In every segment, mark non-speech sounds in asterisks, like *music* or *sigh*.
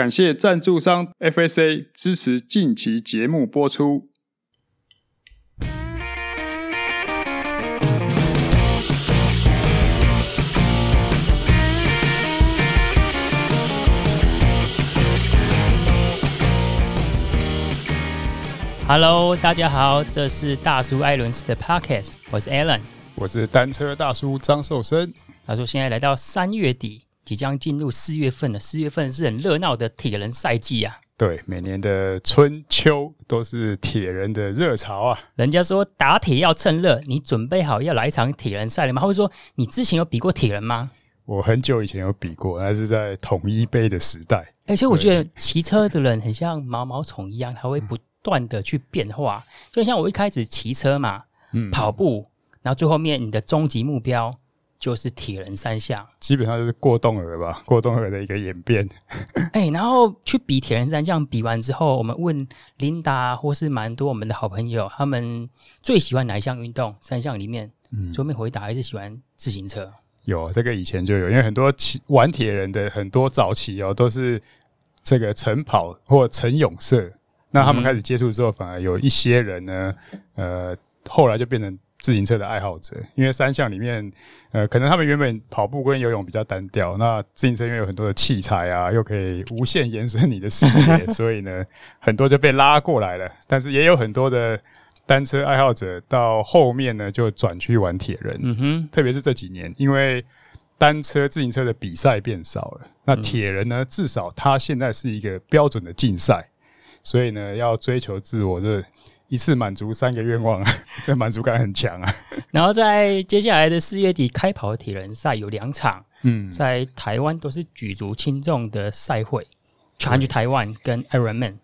感谢赞助商 FSA 支持近期节目播出。Hello，大家好，这是大叔艾伦斯的 Podcast，我是 Alan，我是单车大叔张寿生。他说现在来到三月底，即将进入四月份了。四月份是很热闹的铁人赛季啊。对，每年的春秋都是铁人的热潮啊。人家说打铁要趁热，你准备好要来一场铁人赛了吗？或者说你之前有比过铁人吗？我很久以前有比过，那是在统一杯的时代。而且我觉得骑车的人很像毛毛虫一样，他会不。断的去变化，就像我一开始骑车嘛，嗯，跑步，然后最后面你的终极目标就是铁人三项，基本上就是过动儿吧，*laughs* 过动儿的一个演变。*laughs* 哎、欸，然后去比铁人三项，比完之后，我们问琳达或是蛮多我们的好朋友，他们最喜欢哪一项运动？三项里面，嗯，桌面回答还是喜欢自行车。有这个以前就有，因为很多骑玩铁人的很多早期哦，都是这个晨跑或晨泳社。那他们开始接触之后，反而有一些人呢，呃，后来就变成自行车的爱好者，因为三项里面，呃，可能他们原本跑步跟游泳比较单调，那自行车因为有很多的器材啊，又可以无限延伸你的视野，*laughs* 所以呢，很多就被拉过来了。但是也有很多的单车爱好者到后面呢，就转去玩铁人。嗯哼，特别是这几年，因为单车、自行车的比赛变少了，那铁人呢，至少他现在是一个标准的竞赛。所以呢，要追求自我，这一次满足三个愿望，*laughs* 这满足感很强啊。*laughs* 然后在接下来的四月底开跑的铁人赛有两场，嗯，在台湾都是举足轻重的赛会，Challenge Taiwan 跟 Ironman。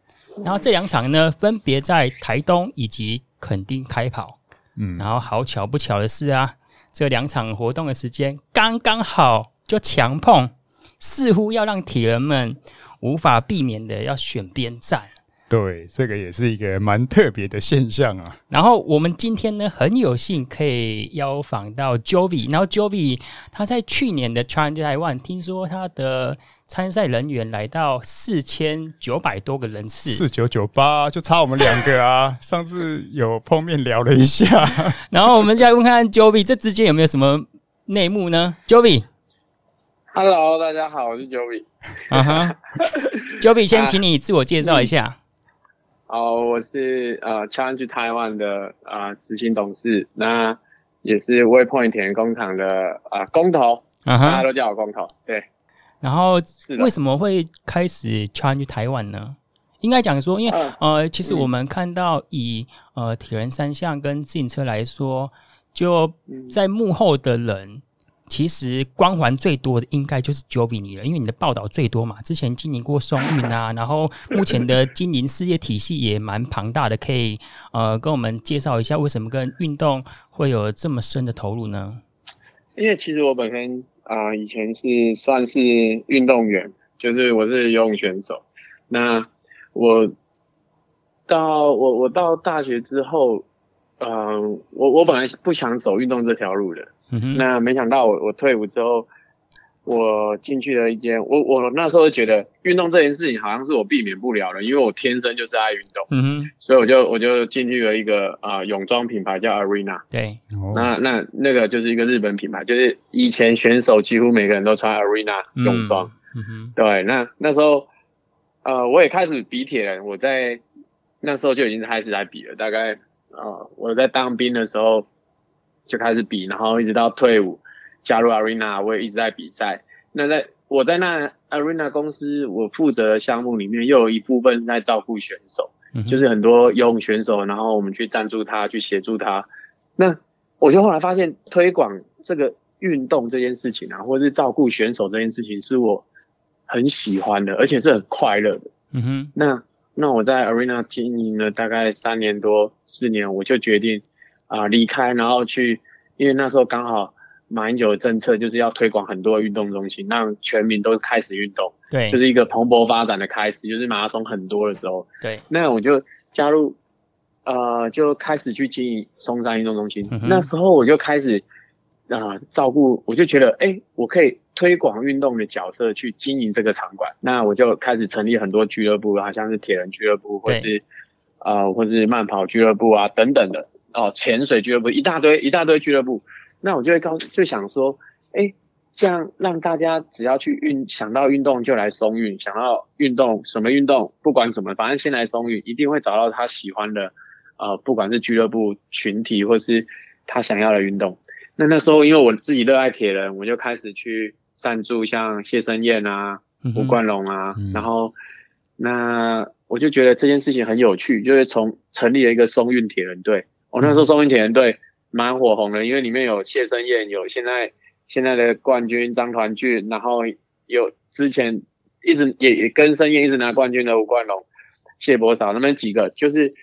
然后这两场呢，分别在台东以及垦丁开跑，嗯，然后好巧不巧的是啊，这两场活动的时间刚刚好就强碰，似乎要让铁人们无法避免的要选边站。对，这个也是一个蛮特别的现象啊。然后我们今天呢，很有幸可以邀访到 Jovi。然后 Jovi 他在去年的 Challenge Taiwan，听说他的参赛人员来到四千九百多个人次，四九九八，就差我们两个啊。上次有碰面聊了一下，*laughs* 然后我们再问看 Jovi 这之间有没有什么内幕呢？Jovi，Hello，大家好，我是 Jovi。啊哈，*laughs* Jovi 先请你自我介绍一下。啊好，我是呃 Challenge Taiwan 的啊执、呃、行董事，那也是 Waypoint 铁人工厂的啊、呃、工头，大家都叫我工头。对，然后为什么会开始 Challenge Taiwan 呢？应该讲说，因为呃，其实我们看到以呃铁人三项跟自行车来说，就在幕后的人。其实光环最多的应该就是 Jovi 你了，因为你的报道最多嘛。之前经营过松运啊，*laughs* 然后目前的经营事业体系也蛮庞大的，可以呃跟我们介绍一下为什么跟运动会有这么深的投入呢？因为其实我本身啊、以前是算是运动员，就是我是游泳选手。那我到我我到大学之后，嗯、呃，我我本来不想走运动这条路的。嗯哼，那没想到我我退伍之后，我进去了一间，我我那时候就觉得运动这件事情好像是我避免不了的，因为我天生就是爱运动，嗯哼，所以我就我就进去了一个啊、呃、泳装品牌叫 Arena，对，那那那个就是一个日本品牌，就是以前选手几乎每个人都穿 Arena 泳装，嗯哼，对，那那时候呃我也开始比铁人，我在那时候就已经开始来比了，大概啊、呃、我在当兵的时候。就开始比，然后一直到退伍，加入 Arena，我也一直在比赛。那在我在那 Arena 公司，我负责的项目里面，又有一部分是在照顾选手，嗯、就是很多游泳选手，然后我们去赞助他，去协助他。那我就后来发现，推广这个运动这件事情啊，或者是照顾选手这件事情，是我很喜欢的，而且是很快乐的。嗯哼。那那我在 Arena 经营了大概三年多四年，我就决定。啊，离开，然后去，因为那时候刚好马英九的政策就是要推广很多运动中心，让全民都开始运动，对，就是一个蓬勃发展的开始，就是马拉松很多的时候，对，那我就加入，呃，就开始去经营松山运动中心，嗯、那时候我就开始啊、呃、照顾，我就觉得，哎，我可以推广运动的角色去经营这个场馆。那我就开始成立很多俱乐部，好像是铁人俱乐部，或是呃，或是慢跑俱乐部啊等等的哦，潜水俱乐部，一大堆一大堆俱乐部。那我就会告就想说，哎，这样让大家只要去运想到运动就来松运，想到运动什么运动，不管什么，反正先来松运，一定会找到他喜欢的，呃，不管是俱乐部群体或是他想要的运动。那那时候因为我自己热爱铁人，我就开始去赞助像谢生燕啊、吴冠龙啊，嗯、然后那我就觉得这件事情很有趣，就是从成立了一个松运铁人队。我、哦、那时候宋运铁人队。蛮火红的，因为里面有谢生燕，有现在现在的冠军张团俊，然后有之前一直也也跟生燕一直拿冠军的吴冠龙、谢伯嫂，那么几个，就是，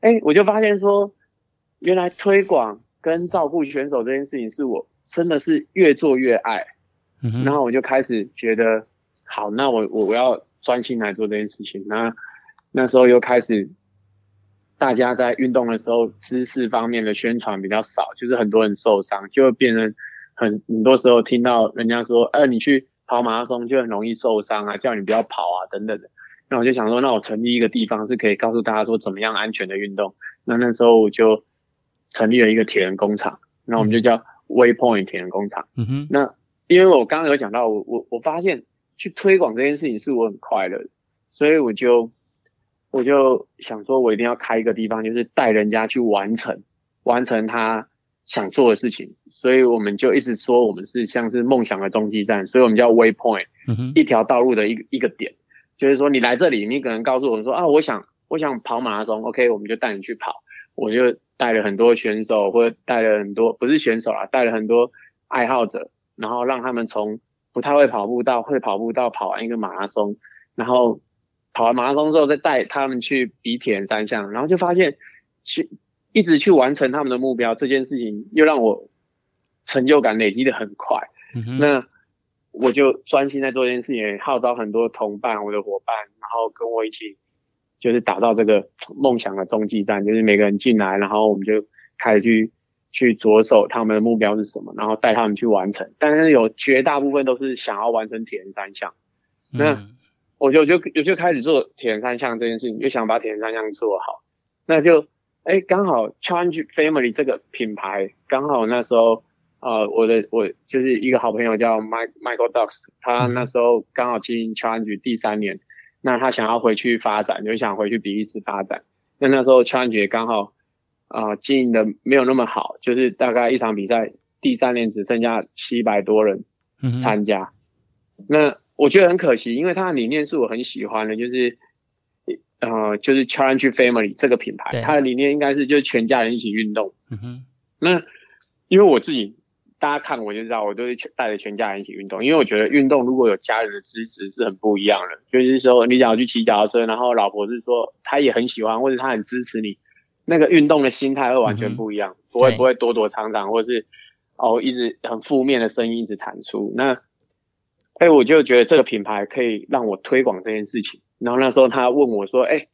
哎，我就发现说，原来推广跟照顾选手这件事情，是我真的是越做越爱，嗯，然后我就开始觉得，好，那我我我要专心来做这件事情，那那时候又开始。大家在运动的时候，知识方面的宣传比较少，就是很多人受伤，就会变成很很多时候听到人家说，呃，你去跑马拉松就很容易受伤啊，叫你不要跑啊，等等的。那我就想说，那我成立一个地方是可以告诉大家说怎么样安全的运动。那那时候我就成立了一个铁人工厂，那我们就叫 Waypoint 铁人工厂。嗯哼。那因为我刚刚有讲到，我我我发现去推广这件事情是我很快乐的，所以我就。我就想说，我一定要开一个地方，就是带人家去完成，完成他想做的事情。所以我们就一直说，我们是像是梦想的终极站，所以我们叫 Waypoint，一条道路的一个一个点。就是说，你来这里，你可能告诉我们说啊，我想我想跑马拉松，OK，我们就带你去跑。我就带了很多选手，或者带了很多不是选手啦，带了很多爱好者，然后让他们从不太会跑步到会跑步，到跑完一个马拉松，然后。跑完马拉松之后，再带他们去比铁人三项，然后就发现去一直去完成他们的目标这件事情，又让我成就感累积的很快。嗯、那我就专心在做这件事情，号召很多同伴、我的伙伴，然后跟我一起，就是打造这个梦想的终极站，就是每个人进来，然后我们就开始去去着手他们的目标是什么，然后带他们去完成。但是有绝大部分都是想要完成铁人三项，嗯、那。我就就我就开始做铁人三项这件事情，就想把铁人三项做好。那就哎，刚好 Challenge Family 这个品牌，刚好那时候，呃，我的我就是一个好朋友叫 Mike Michael Ducks，他那时候刚好经营 Challenge 第三年，那他想要回去发展，就想回去比利时发展。那那时候 Challenge 也刚好啊、呃、经营的没有那么好，就是大概一场比赛第三年只剩下七百多人参加，嗯、那。我觉得很可惜，因为他的理念是我很喜欢的，就是，呃，就是 Challenge Family 这个品牌，对它的理念应该是就是全家人一起运动。嗯哼。那因为我自己，大家看我就知道，我都是带着全家人一起运动，因为我觉得运动如果有家人的支持是很不一样的。就是说，你想要去骑脚踏车，然后老婆是说她也很喜欢，或者她很支持你，那个运动的心态会完全不一样，嗯、不会不会躲躲藏藏，或者是哦一直很负面的声音一直产出。那哎，我就觉得这个品牌可以让我推广这件事情。然后那时候他问我说：“哎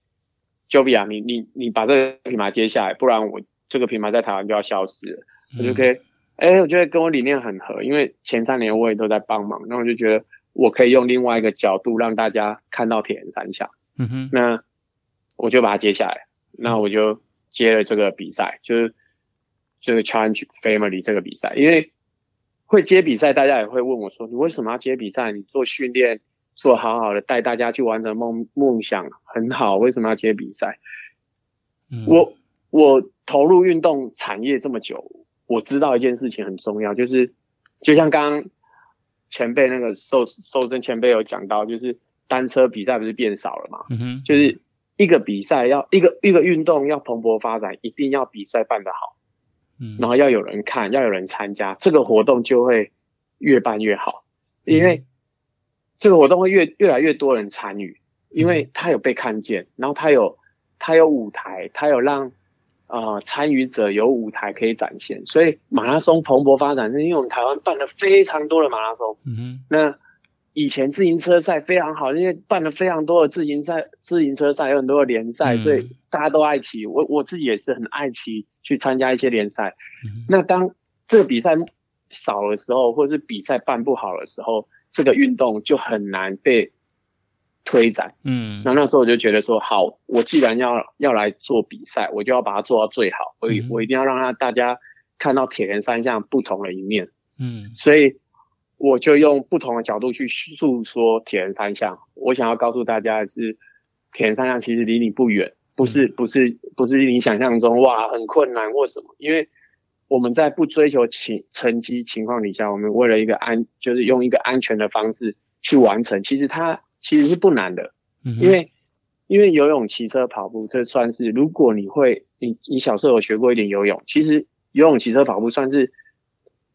，Jovi 啊，你你你把这个品牌接下来，不然我这个品牌在台湾就要消失了。嗯”我就可以，哎，我觉得跟我理念很合，因为前三年我也都在帮忙，那我就觉得我可以用另外一个角度让大家看到铁人三项。嗯哼，那我就把它接下来，那我就接了这个比赛，就是这个 Challenge Family 这个比赛，因为。会接比赛，大家也会问我说：“你为什么要接比赛？你做训练做好好的，带大家去完成梦梦想很好，为什么要接比赛？”嗯、我我投入运动产业这么久，我知道一件事情很重要，就是就像刚刚前辈那个寿寿生前辈有讲到，就是单车比赛不是变少了嘛？嗯、哼就是一个比赛要一个一个运动要蓬勃发展，一定要比赛办得好。然后要有人看，要有人参加，这个活动就会越办越好，因为这个活动会越越来越多人参与，因为他有被看见，然后他有他有舞台，他有让呃参与者有舞台可以展现，所以马拉松蓬勃发展，是因为我们台湾办了非常多的马拉松，嗯哼，那。以前自行车赛非常好，因为办了非常多的自行赛、自行车赛有很多的联赛，嗯、所以大家都爱骑。我我自己也是很爱骑，去参加一些联赛。嗯、那当这个比赛少的时候，或者是比赛办不好的时候，这个运动就很难被推展。嗯，那那时候我就觉得说，好，我既然要要来做比赛，我就要把它做到最好。我我一定要让他大家看到铁人三项不同的一面。嗯，所以我就用不同的角度去诉说铁人三项。我想要告诉大家的是，铁人三项其实离你不远，不是不是不是你想象中哇很困难或什么，因为。我们在不追求成成绩情况底下，我们为了一个安，就是用一个安全的方式去完成。其实它其实是不难的，嗯、因为因为游泳、骑车、跑步，这算是如果你会，你你小时候有学过一点游泳，其实游泳、骑车、跑步算是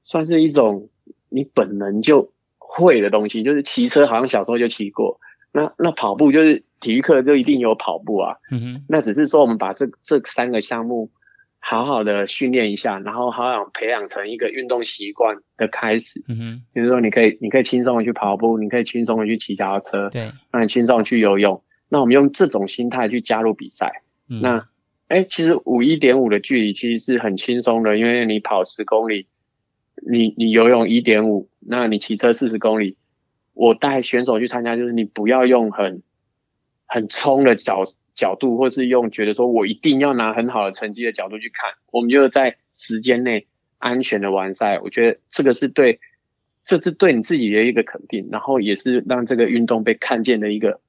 算是一种你本能就会的东西。就是骑车好像小时候就骑过，那那跑步就是体育课就一定有跑步啊。嗯哼，那只是说我们把这这三个项目。好好的训练一下，然后好好培养成一个运动习惯的开始。嗯哼，比如说你可以，你可以轻松的去跑步，你可以轻松的去骑脚踏车，对，让你轻松的去游泳。那我们用这种心态去加入比赛。嗯、那，哎，其实五一点五的距离其实是很轻松的，因为你跑十公里，你你游泳一点五，那你骑车四十公里。我带选手去参加，就是你不要用很很冲的角。角度，或是用觉得说我一定要拿很好的成绩的角度去看，我们就在时间内安全的完赛。我觉得这个是对，这是对你自己的一个肯定，然后也是让这个运动被看见的一个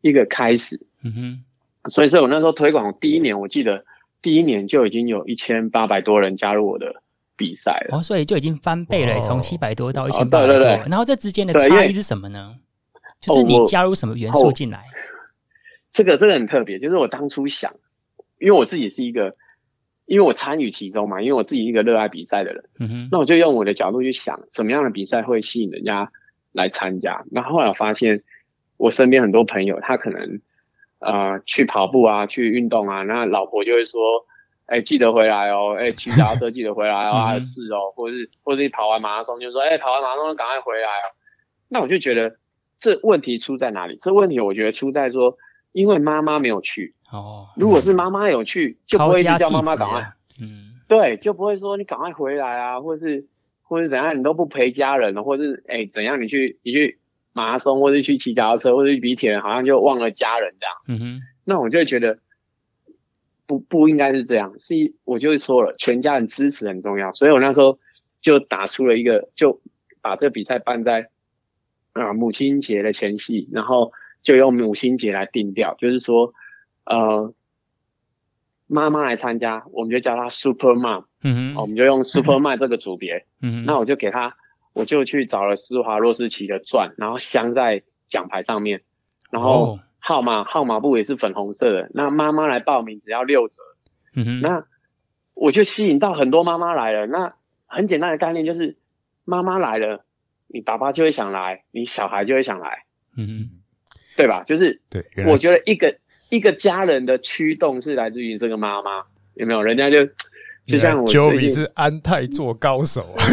一个开始。嗯哼，所以说我那时候推广第一年，我记得第一年就已经有一千八百多人加入我的比赛了。哦，所以就已经翻倍了，从七百多到一千八百多。然后这之间的差异是什么呢？就是你加入什么元素进来？这个这个很特别，就是我当初想，因为我自己是一个，因为我参与其中嘛，因为我自己一个热爱比赛的人，嗯哼，那我就用我的角度去想，什么样的比赛会吸引人家来参加。那后后来我发现，我身边很多朋友，他可能呃去跑步啊，去运动啊，那老婆就会说，哎，记得回来哦，哎，骑脚踏车记得回来哦，*laughs* 还是哦，或者是或者是跑完马拉松就说，哎，跑完马拉松赶快回来哦。那我就觉得这问题出在哪里？这问题我觉得出在说。因为妈妈没有去哦，如果是妈妈有去，就不会叫妈妈赶快，嗯，对，就不会说你赶快回来啊，或是或是怎样，你都不陪家人，或是哎怎样，你去你去马拉松，或是去骑脚踏车，或是去比铁人，好像就忘了家人这样。嗯哼，那我就会觉得不不应该是这样，是我就是说了，全家人支持很重要，所以我那时候就打出了一个，就把这个比赛办在啊母亲节的前夕，然后。就用母亲节来定调，就是说，呃，妈妈来参加，我们就叫她 Super Mom，嗯哼，我们就用 Super *laughs* Mom 这个组别，嗯，那我就给她，我就去找了施华洛世奇的钻，然后镶在奖牌上面，然后号码、哦、号码布也是粉红色的，那妈妈来报名只要六折，嗯哼，那我就吸引到很多妈妈来了，那很简单的概念就是，妈妈来了，你爸爸就会想来，你小孩就会想来，嗯哼。对吧？就是，对，我觉得一个一个家人的驱动是来自于这个妈妈，有没有？人家就就像我，Joey 是安泰做高手啊，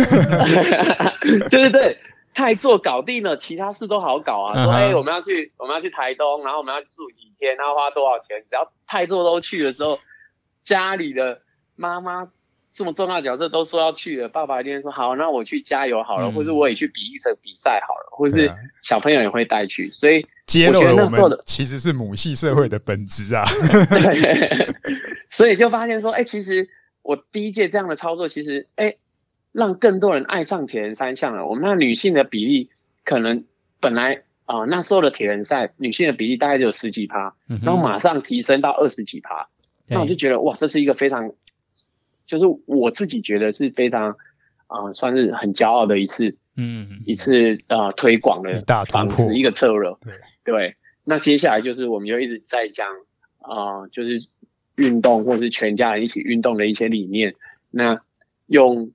对 *laughs* 对对，太座搞定了，其他事都好搞啊。说，哎，我们要去，我们要去台东，然后我们要住几天，然后花多少钱？只要泰做都去的时候，家里的妈妈。这么重要的角色都说要去了，爸爸一定说好，那我去加油好了，嗯、或者我也去比一场比赛好了，或者是小朋友也会带去，所以揭露了我们其实是母系社会的本质啊。*laughs* 对，所以就发现说，哎、欸，其实我第一届这样的操作，其实哎、欸，让更多人爱上铁人三项了。我们那女性的比例可能本来啊、呃、那时候的铁人赛女性的比例大概就有十几趴，嗯、然后马上提升到二十几趴，那我就觉得哇，这是一个非常。就是我自己觉得是非常，啊、呃，算是很骄傲的一次，嗯，一次呃推广的方式，一个策略，对对。那接下来就是我们就一直在讲，啊、呃，就是运动或是全家人一起运动的一些理念。那用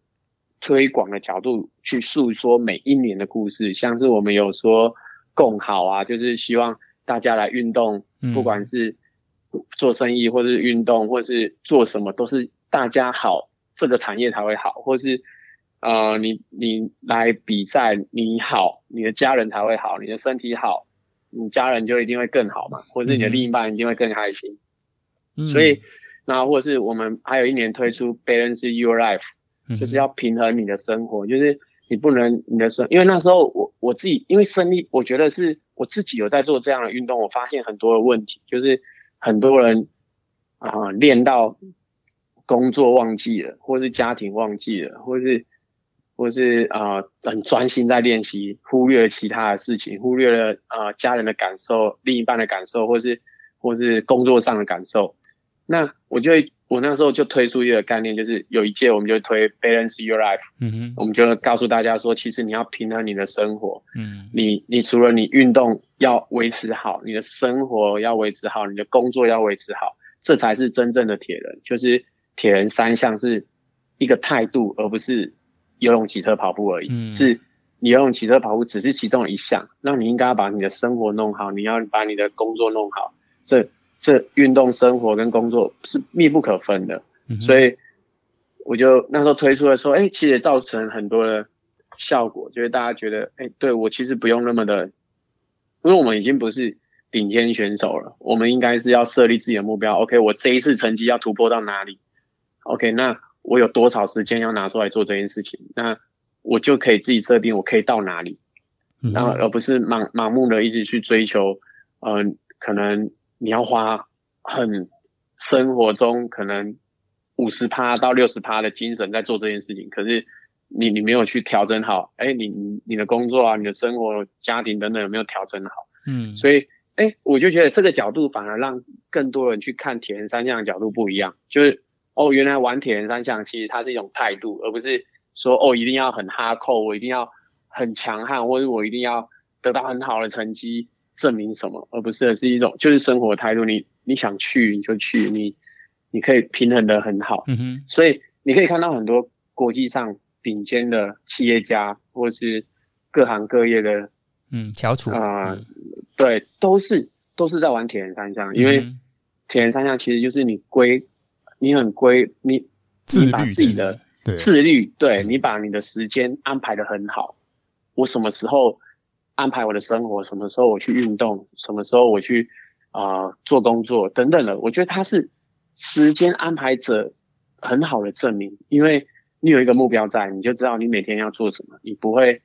推广的角度去诉说每一年的故事，像是我们有说共好啊，就是希望大家来运动，不管是做生意或是运动或是做什么，都是。大家好，这个产业才会好，或是，呃，你你来比赛，你好，你的家人才会好，你的身体好，你家人就一定会更好嘛，或者你的另一半一定会更开心。嗯、所以，那或者是我们还有一年推出 Balance Your Life，就是要平衡你的生活，就是你不能你的生，因为那时候我我自己因为生理，我觉得是我自己有在做这样的运动，我发现很多的问题，就是很多人啊练到工作忘记了，或是家庭忘记了，或是或是啊、呃、很专心在练习，忽略了其他的事情，忽略了啊、呃、家人的感受、另一半的感受，或是或是工作上的感受，那我就。我那时候就推出一个概念，就是有一届我们就推 Balance Your Life，嗯哼，我们就告诉大家说，其实你要平衡你的生活，嗯，你你除了你运动要维持好，你的生活要维持好，你的工作要维持好，这才是真正的铁人。就是铁人三项是一个态度，而不是游泳、骑车、跑步而已。嗯，是你游泳、骑车、跑步只是其中一项，那你应该要把你的生活弄好，你要把你的工作弄好。这这运动、生活跟工作是密不可分的，嗯、所以我就那时候推出的时候，哎，其实也造成很多的效果，就是大家觉得，哎，对我其实不用那么的，因为我们已经不是顶尖选手了，我们应该是要设立自己的目标。OK，我这一次成绩要突破到哪里？OK，那我有多少时间要拿出来做这件事情？那我就可以自己设定我可以到哪里，嗯、然后而不是盲盲目的一直去追求，嗯、呃，可能。你要花很生活中可能五十趴到六十趴的精神在做这件事情，可是你你没有去调整好，哎、欸，你你你的工作啊，你的生活、家庭等等有没有调整好？嗯，所以哎、欸，我就觉得这个角度反而让更多人去看铁人三项的角度不一样，就是哦，原来玩铁人三项其实它是一种态度，而不是说哦一定要很哈扣，我一定要很强悍，或者我一定要得到很好的成绩。证明什么，而不是是一种就是生活态度。你你想去你就去，你你可以平衡的很好。嗯哼，所以你可以看到很多国际上顶尖的企业家，或是各行各业的嗯翘楚啊，呃嗯、对，都是都是在玩铁人三项。因为铁人三项其实就是你归你很规你自律，把自己的自律，对，对你把你的时间安排的很好。我什么时候？安排我的生活，什么时候我去运动，什么时候我去啊、呃、做工作等等的，我觉得他是时间安排者很好的证明，因为你有一个目标在，你就知道你每天要做什么，你不会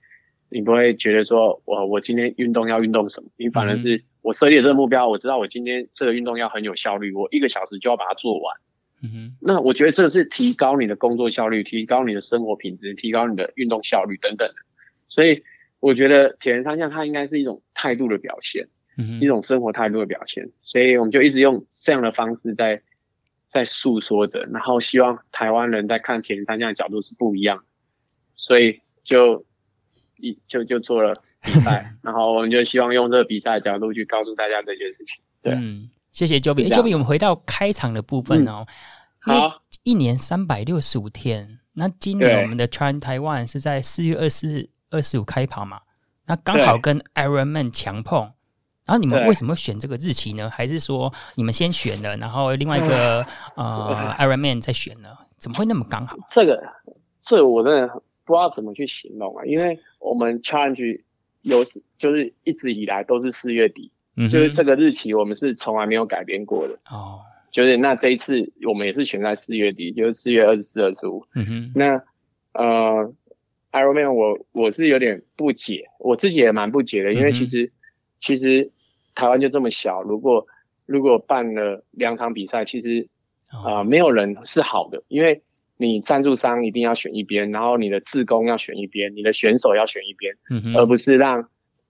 你不会觉得说我我今天运动要运动什么，你反而是我设立这个目标，我知道我今天这个运动要很有效率，我一个小时就要把它做完。嗯哼，那我觉得这是提高你的工作效率，提高你的生活品质，提高你的运动效率等等的，所以。我觉得铁人三项它应该是一种态度的表现，嗯，一种生活态度的表现，所以我们就一直用这样的方式在在诉说着，然后希望台湾人在看铁人三项的角度是不一样，所以就一就就做了比赛，*laughs* 然后我们就希望用这个比赛的角度去告诉大家这件事情。对，嗯，谢谢 Joby。Joby，我们回到开场的部分哦。嗯、好，一年三百六十五天，那今年我们的 Challenge Taiwan 是在四月二十四。二十五开跑嘛，那刚好跟 Ironman 强碰，然后你们为什么选这个日期呢？还是说你们先选了，然后另外一个呃 Ironman 再选呢？怎么会那么刚好？这个这个我真的不知道怎么去形容啊，因为我们 Challenge 有就是一直以来都是四月底，嗯，就是这个日期我们是从来没有改变过的哦。就是那这一次我们也是选在四月底，就是四月二十四、二十五。嗯哼，那呃。Ironman，我我是有点不解，我自己也蛮不解的，因为其实、嗯、其实台湾就这么小，如果如果办了两场比赛，其实啊、呃、没有人是好的，因为你赞助商一定要选一边，然后你的志工要选一边，你的选手要选一边、嗯，而不是让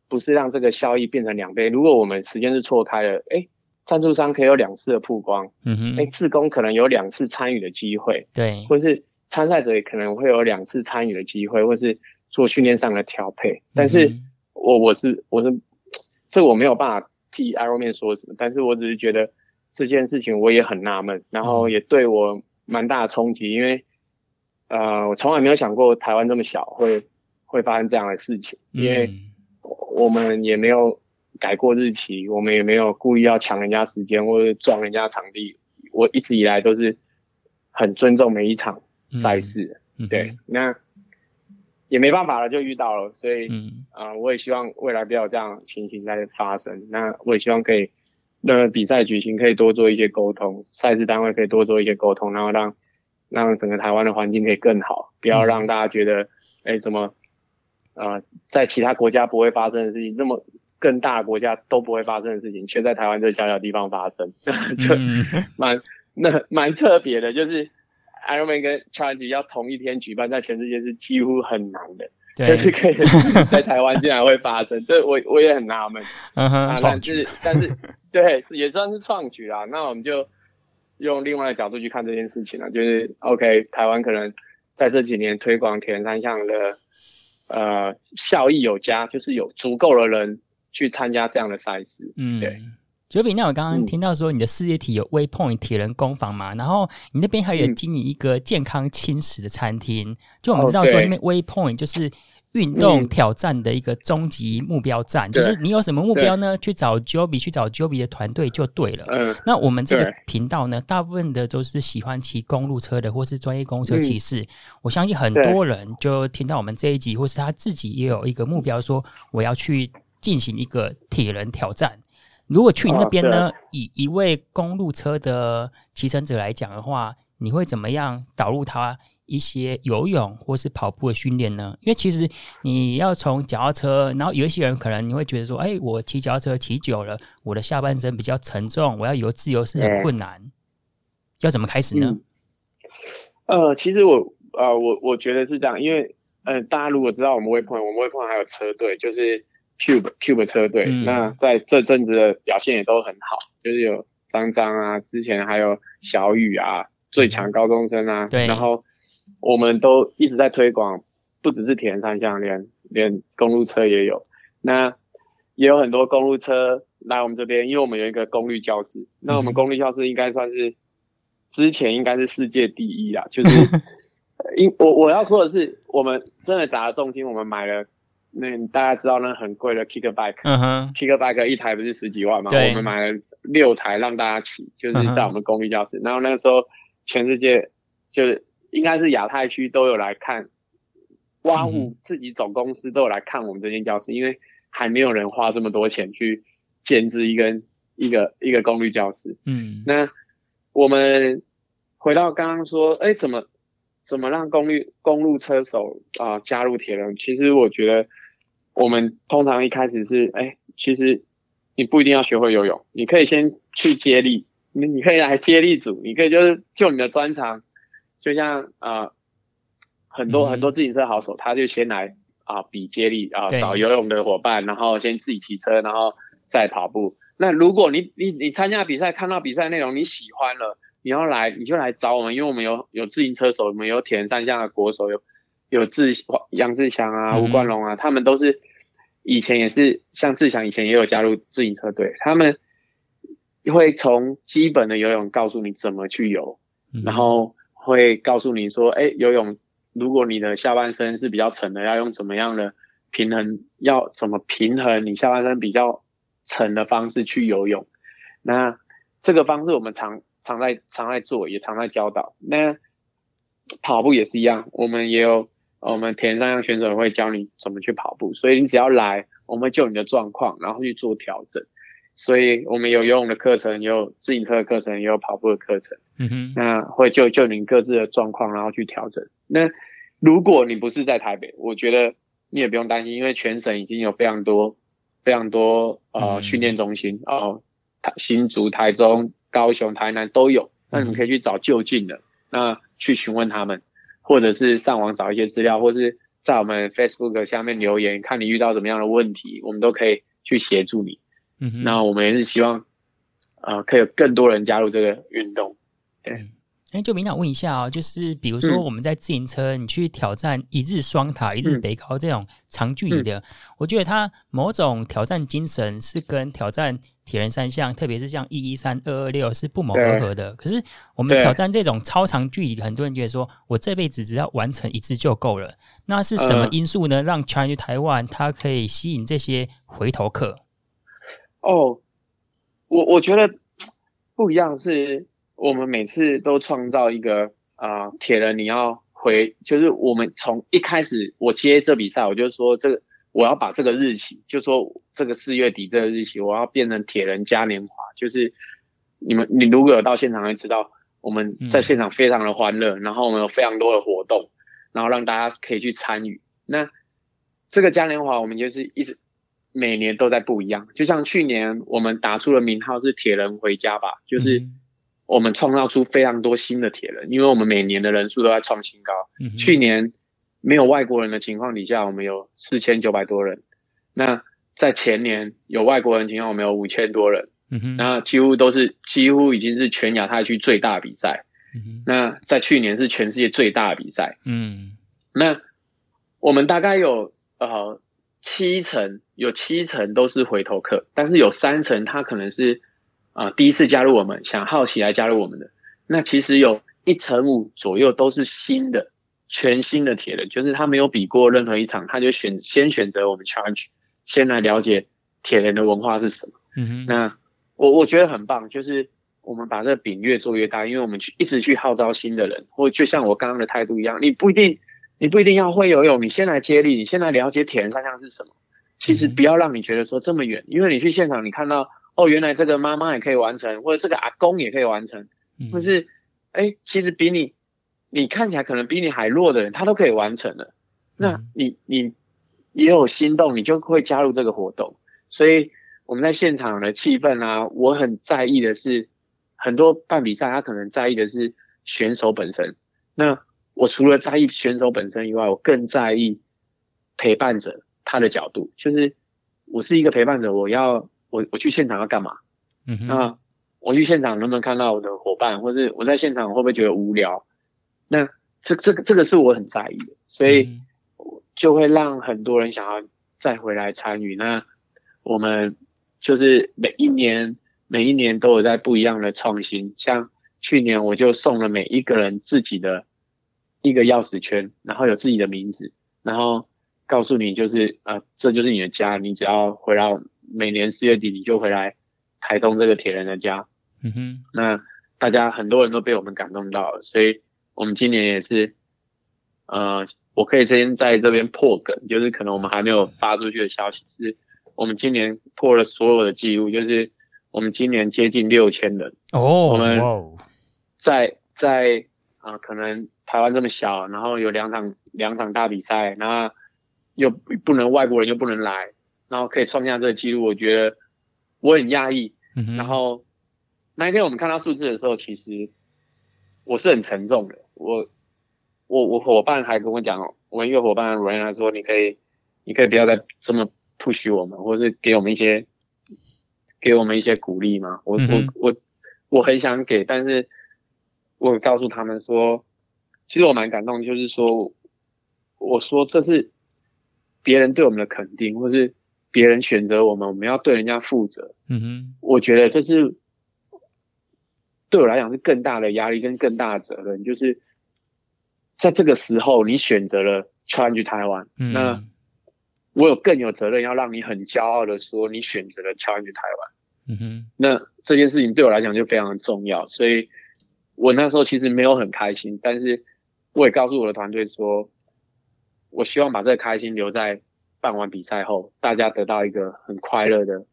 不是让这个效益变成两倍。如果我们时间是错开了，诶赞助商可以有两次的曝光，嗯哼，诶志工可能有两次参与的机会，对，或是。参赛者也可能会有两次参与的机会，或是做训练上的调配。但是我我是我是这我没有办法替 Ironman 说什么，但是我只是觉得这件事情我也很纳闷，然后也对我蛮大的冲击，因为呃我从来没有想过台湾这么小会会发生这样的事情，因为我们也没有改过日期，我们也没有故意要抢人家时间或者撞人家场地，我一直以来都是很尊重每一场。赛事、嗯，对、嗯，那也没办法了，就遇到了，所以，嗯，啊、呃，我也希望未来不要有这样情形再发生。那我也希望可以，那比赛举行可以多做一些沟通，赛事单位可以多做一些沟通，然后让让整个台湾的环境可以更好，不要让大家觉得，哎、嗯，怎么，呃，在其他国家不会发生的事情，那么更大的国家都不会发生的事情，却在台湾这小小地方发生，*laughs* 就蛮 *laughs* 那蛮特别的。就是 Ironman 跟 Challenge 要同一天举办，在全世界是几乎很难的。对，就是可以在台湾竟然会发生，这我我也很纳闷。嗯哼，啊、但是但是对，是也算是创举啦。那我们就用另外的角度去看这件事情了，就是 OK，台湾可能在这几年推广铁人三项的呃效益有加，就是有足够的人去参加这样的赛事。嗯，对。Joby，那我刚刚听到说你的事业体有 Waypoint 铁人工坊嘛，然后你那边还有经营一个健康轻食的餐厅。嗯、就我们知道说，那边 Waypoint 就是运动挑战的一个终极目标站，嗯、就是你有什么目标呢？去找 Joby，去找 Joby 的团队就对了。嗯，那我们这个频道呢，大部分的都是喜欢骑公路车的，或是专业公车骑士。嗯、我相信很多人就听到我们这一集，或是他自己也有一个目标，说我要去进行一个铁人挑战。如果去你那边呢，哦、以一位公路车的骑乘者来讲的话，你会怎么样导入他一些游泳或是跑步的训练呢？因为其实你要从脚踏车，然后有一些人可能你会觉得说，哎，我骑脚踏车骑久了，我的下半身比较沉重，我要游自由式很困难，嗯、要怎么开始呢？呃，其实我呃，我我觉得是这样，因为呃，大家如果知道我们 Waypoint，我们 Waypoint 还有车队，就是。Cube Cube 车队，嗯、那在这阵子的表现也都很好，就是有张张啊，之前还有小雨啊，最强高中生啊，对，然后我们都一直在推广，不只是铁人三项，连连公路车也有，那也有很多公路车来我们这边，因为我们有一个功率教室，那我们功率教室应该算是之前应该是世界第一啦，就是 *laughs* 因我我要说的是，我们真的砸了重金，我们买了。那大家知道那很贵的 Kick Bike，嗯哼，Kick Bike 一台不是十几万吗？我们买了六台让大家骑，就是在我们公益教室。然后那个时候，全世界就是应该是亚太区都有来看，哇五自己总公司都有来看我们这间教室，因为还没有人花这么多钱去建置一个一个一个公立教室。嗯，那我们回到刚刚说，哎，怎么怎么让公路公路车手啊、呃、加入铁人？其实我觉得。我们通常一开始是，哎，其实你不一定要学会游泳，你可以先去接力，你你可以来接力组，你可以就是就你的专长，就像啊、呃，很多很多自行车好手，他就先来啊、呃、比接力啊，呃、找游泳的伙伴，然后先自己骑车，然后再跑步。那如果你你你参加比赛，看到比赛内容你喜欢了，你要来你就来找我们，因为我们有有自行车手，我们有铁人三项的国手，有有志杨志祥啊、吴冠龙啊，他们都是。以前也是像志祥，以前也有加入自行车队。他们会从基本的游泳告诉你怎么去游，嗯、然后会告诉你说：“哎，游泳如果你的下半身是比较沉的，要用怎么样的平衡？要怎么平衡你下半身比较沉的方式去游泳？”那这个方式我们常常在常在做，也常在教导。那跑步也是一样，我们也有。我们铁人三项选手会教你怎么去跑步，所以你只要来，我们就你的状况，然后去做调整。所以我们有游泳的课程，也有自行车的课程，也有跑步的课程。嗯哼，那会就就您各自的状况，然后去调整。那如果你不是在台北，我觉得你也不用担心，因为全省已经有非常多、非常多呃训练中心哦，台新竹、台中、高雄、台南都有。那你们可以去找就近的，那去询问他们。或者是上网找一些资料，或是在我们 Facebook 下面留言，看你遇到什么样的问题，我们都可以去协助你。嗯哼，那我们也是希望，呃，可以有更多人加入这个运动。对。哎，就明想问一下哦，就是比如说我们在自行车，嗯、你去挑战一日双塔、一日北高这种长距离的，嗯、我觉得它某种挑战精神是跟挑战铁人三项，特别是像一一三、二二六是不谋而合的。可是我们挑战这种超长距离，很多人觉得说我这辈子只要完成一次就够了。那是什么因素呢？让 Challenge 台湾它可以吸引这些回头客？哦，我我觉得不一样是。我们每次都创造一个啊，呃、铁人你要回，就是我们从一开始我接这比赛，我就说这个我要把这个日期，就说这个四月底这个日期，我要变成铁人嘉年华。就是你们你如果有到现场会知道，我们在现场非常的欢乐，然后我们有非常多的活动，然后让大家可以去参与。那这个嘉年华，我们就是一直每年都在不一样。就像去年我们打出了名号是“铁人回家吧”，就是我们创造出非常多新的铁人，因为我们每年的人数都在创新高。去年没有外国人的情况底下，我们有四千九百多人。那在前年有外国人情况，我们有五千多人。嗯哼，那几乎都是几乎已经是全亚太区最大的比赛。嗯，那在去年是全世界最大的比赛。嗯，那我们大概有呃七成，有七成都是回头客，但是有三成他可能是啊、呃、第一次加入我们，想好奇来加入我们的。那其实有一成五左右都是新的，全新的铁人，就是他没有比过任何一场，他就选先选择我们 Challenge，先来了解铁人的文化是什么。嗯哼，那。我我觉得很棒，就是我们把这个饼越做越大，因为我们去一直去号召新的人，或就像我刚刚的态度一样，你不一定，你不一定要会游泳，你先来接力，你先来了解铁人三项是什么。其实不要让你觉得说这么远，因为你去现场，你看到哦，原来这个妈妈也可以完成，或者这个阿公也可以完成，或是哎，其实比你你看起来可能比你还弱的人，他都可以完成了。那你你也有心动，你就会加入这个活动，所以。我们在现场的气氛啊，我很在意的是，很多办比赛他可能在意的是选手本身。那我除了在意选手本身以外，我更在意陪伴者他的角度，就是我是一个陪伴者，我要我我去现场要干嘛？嗯哼，那我去现场能不能看到我的伙伴，或是我在现场会不会觉得无聊？那这这个这个是我很在意的，所以就会让很多人想要再回来参与。那我们。就是每一年，每一年都有在不一样的创新。像去年，我就送了每一个人自己的一个钥匙圈，然后有自己的名字，然后告诉你，就是呃，这就是你的家。你只要回到每年四月底，你就回来台东这个铁人的家。嗯哼，那大家很多人都被我们感动到了，所以我们今年也是，呃，我可以先在这边破梗，就是可能我们还没有发出去的消息是。我们今年破了所有的记录，就是我们今年接近六千人哦。Oh, 我们在在啊，可能台湾这么小，然后有两场两场大比赛，然后又不能外国人又不能来，然后可以创下这个记录，我觉得我很讶异。Mm hmm. 然后那一天我们看到数字的时候，其实我是很沉重的。我我我伙伴还跟我讲，我一个伙伴 Ryan 他说：“你可以，你可以不要再这么。” push 我们，或者是给我们一些，给我们一些鼓励嘛。我我我我很想给，但是我告诉他们说，其实我蛮感动，就是说，我说这是别人对我们的肯定，或是别人选择我们，我们要对人家负责。嗯哼，我觉得这是对我来讲是更大的压力跟更大的责任，就是在这个时候你选择了 challenge 台湾，嗯、那。我有更有责任要让你很骄傲的说，你选择了 challenge 台湾。嗯哼，那这件事情对我来讲就非常的重要，所以我那时候其实没有很开心，但是我也告诉我的团队说，我希望把这个开心留在办完比赛后，大家得到一个很快乐的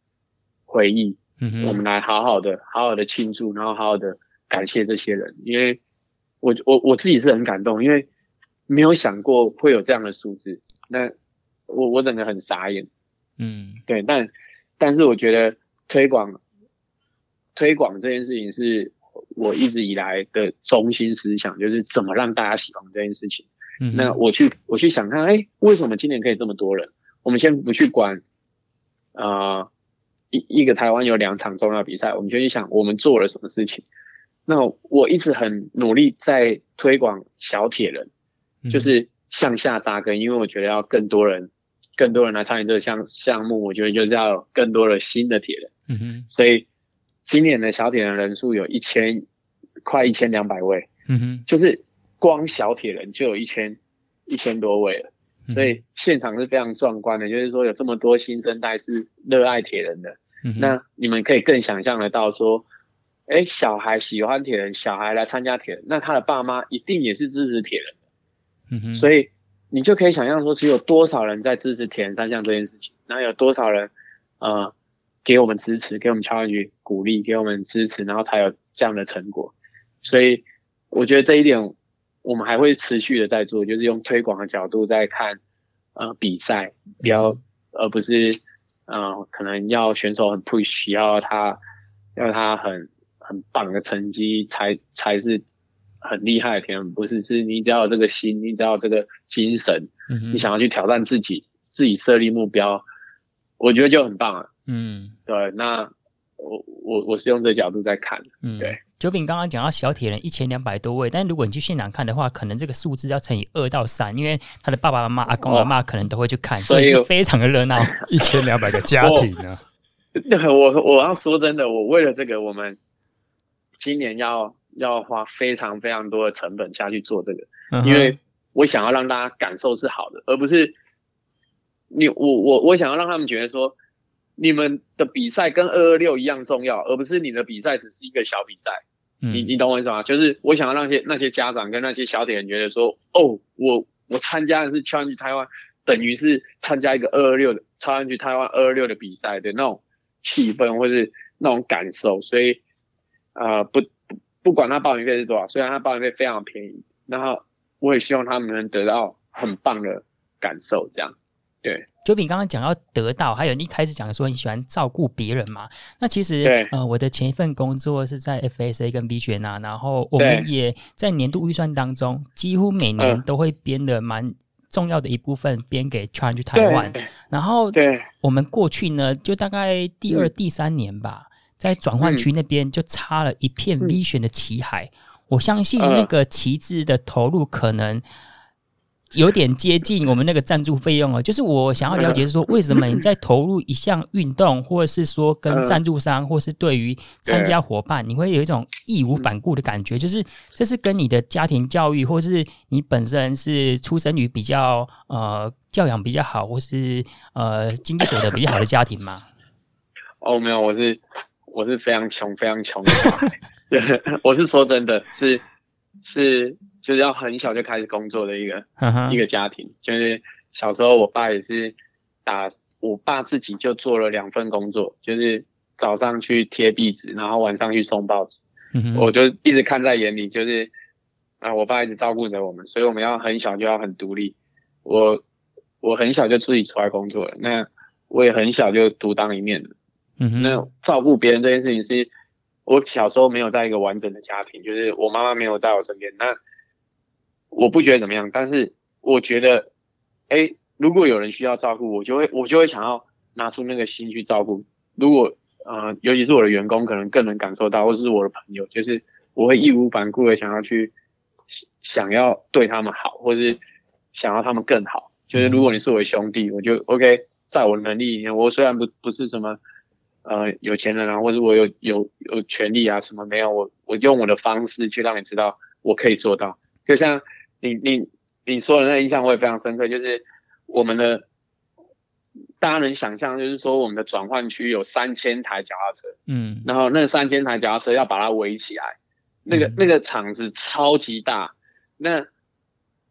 回忆。嗯哼，我们来好好的、好好的庆祝，然后好好的感谢这些人，因为我我我自己是很感动，因为没有想过会有这样的数字。那我我整个很傻眼，嗯，对，但但是我觉得推广推广这件事情是我一直以来的中心思想，就是怎么让大家喜欢这件事情。嗯，那我去我去想看，哎，为什么今年可以这么多人？我们先不去管，呃，一一个台湾有两场重要比赛，我们就去想我们做了什么事情。那我一直很努力在推广小铁人，就是向下扎根，因为我觉得要更多人。更多人来参与这个项项目，我觉得就是要有更多的新的铁人。嗯哼，所以今年的小铁人人数有一千，快一千两百位。嗯哼，就是光小铁人就有一千一千多位了，所以现场是非常壮观的。就是说有这么多新生代是热爱铁人的，嗯，那你们可以更想象得到说，哎，小孩喜欢铁人，小孩来参加铁人，那他的爸妈一定也是支持铁人的。嗯哼，所以。你就可以想象说，其实有多少人在支持铁人三项这件事情，然后有多少人，呃，给我们支持，给我们敲一句鼓励，给我们支持，然后才有这样的成果。所以我觉得这一点我们还会持续的在做，就是用推广的角度在看呃比赛，比较而不是呃可能要选手很 push，要他要他很很棒的成绩才才是很厉害的天，不是，是你只要有这个心，你只要有这个精神，嗯，你想要去挑战自己，自己设立目标，我觉得就很棒了。嗯，对，那我我我是用这个角度在看，嗯，对。九饼刚刚讲到小铁人一千两百多位，但如果你去现场看的话，可能这个数字要乘以二到三，因为他的爸爸妈妈、阿公阿嬷可能都会去看，所以是非常的热闹，*laughs* 一千两百个家庭呢。我 *laughs* 我我要说真的，我为了这个，我们今年要要花非常非常多的成本下去做这个，嗯、因为我想要让大家感受是好的，而不是你我我我想要让他们觉得说。你们的比赛跟二二六一样重要，而不是你的比赛只是一个小比赛。嗯、你你懂我意思吗？就是我想要让那些那些家长跟那些小铁人觉得说，哦，我我参加的是 Challenge Taiwan，等于是参加一个二二六的 Challenge Taiwan 二二六的比赛的那种气氛或是那种感受。所以，呃，不不不管他报名费是多少，虽然他报名费非常便宜，然后我也希望他们能得到很棒的感受，这样。对，九饼刚刚讲要得到，还有你一开始讲说你喜欢照顾别人嘛？那其实，呃，我的前一份工作是在 FSA 跟 V 学啊，然后我们也在年度预算当中，几乎每年都会编的蛮重要的一部分编给 Challenge Taiwan。然后，对，我们过去呢，就大概第二、第三年吧，在转换区那边就插了一片 V 选的旗海。我相信那个旗帜的投入可能。有点接近我们那个赞助费用哦，就是我想要了解是说，为什么你在投入一项运动，或者是说跟赞助商，或是对于参加伙伴，你会有一种义无反顾的感觉，就是这是跟你的家庭教育，或是你本身是出生于比较呃教养比较好，或是呃经济所得比较好的家庭吗？*laughs* 哦，没有，我是我是非常穷，非常穷的小孩，*laughs* 我是说真的是是。就是要很小就开始工作的一个、uh. 一个家庭，就是小时候我爸也是打，我爸自己就做了两份工作，就是早上去贴壁纸，然后晚上去送报纸。Uh. 我就一直看在眼里，就是啊，我爸一直照顾着我们，所以我们要很小就要很独立。我我很小就自己出来工作了，那我也很小就独当一面了。嗯哼，那照顾别人这件事情是我小时候没有在一个完整的家庭，就是我妈妈没有在我身边，那。我不觉得怎么样，但是我觉得，哎，如果有人需要照顾，我就会我就会想要拿出那个心去照顾。如果呃，尤其是我的员工，可能更能感受到，或者是我的朋友，就是我会义无反顾的想要去想要对他们好，或是想要他们更好。就是如果你是我的兄弟，我就 OK，在我的能力里面，我虽然不不是什么呃有钱人啊，或者我有有有权利啊什么没有，我我用我的方式去让你知道我可以做到，就像。你你你说的那个印象我也非常深刻，就是我们的大家能想象，就是说我们的转换区有三千台脚踏车，嗯，然后那三千台脚踏车要把它围起来，那个那个场子超级大，那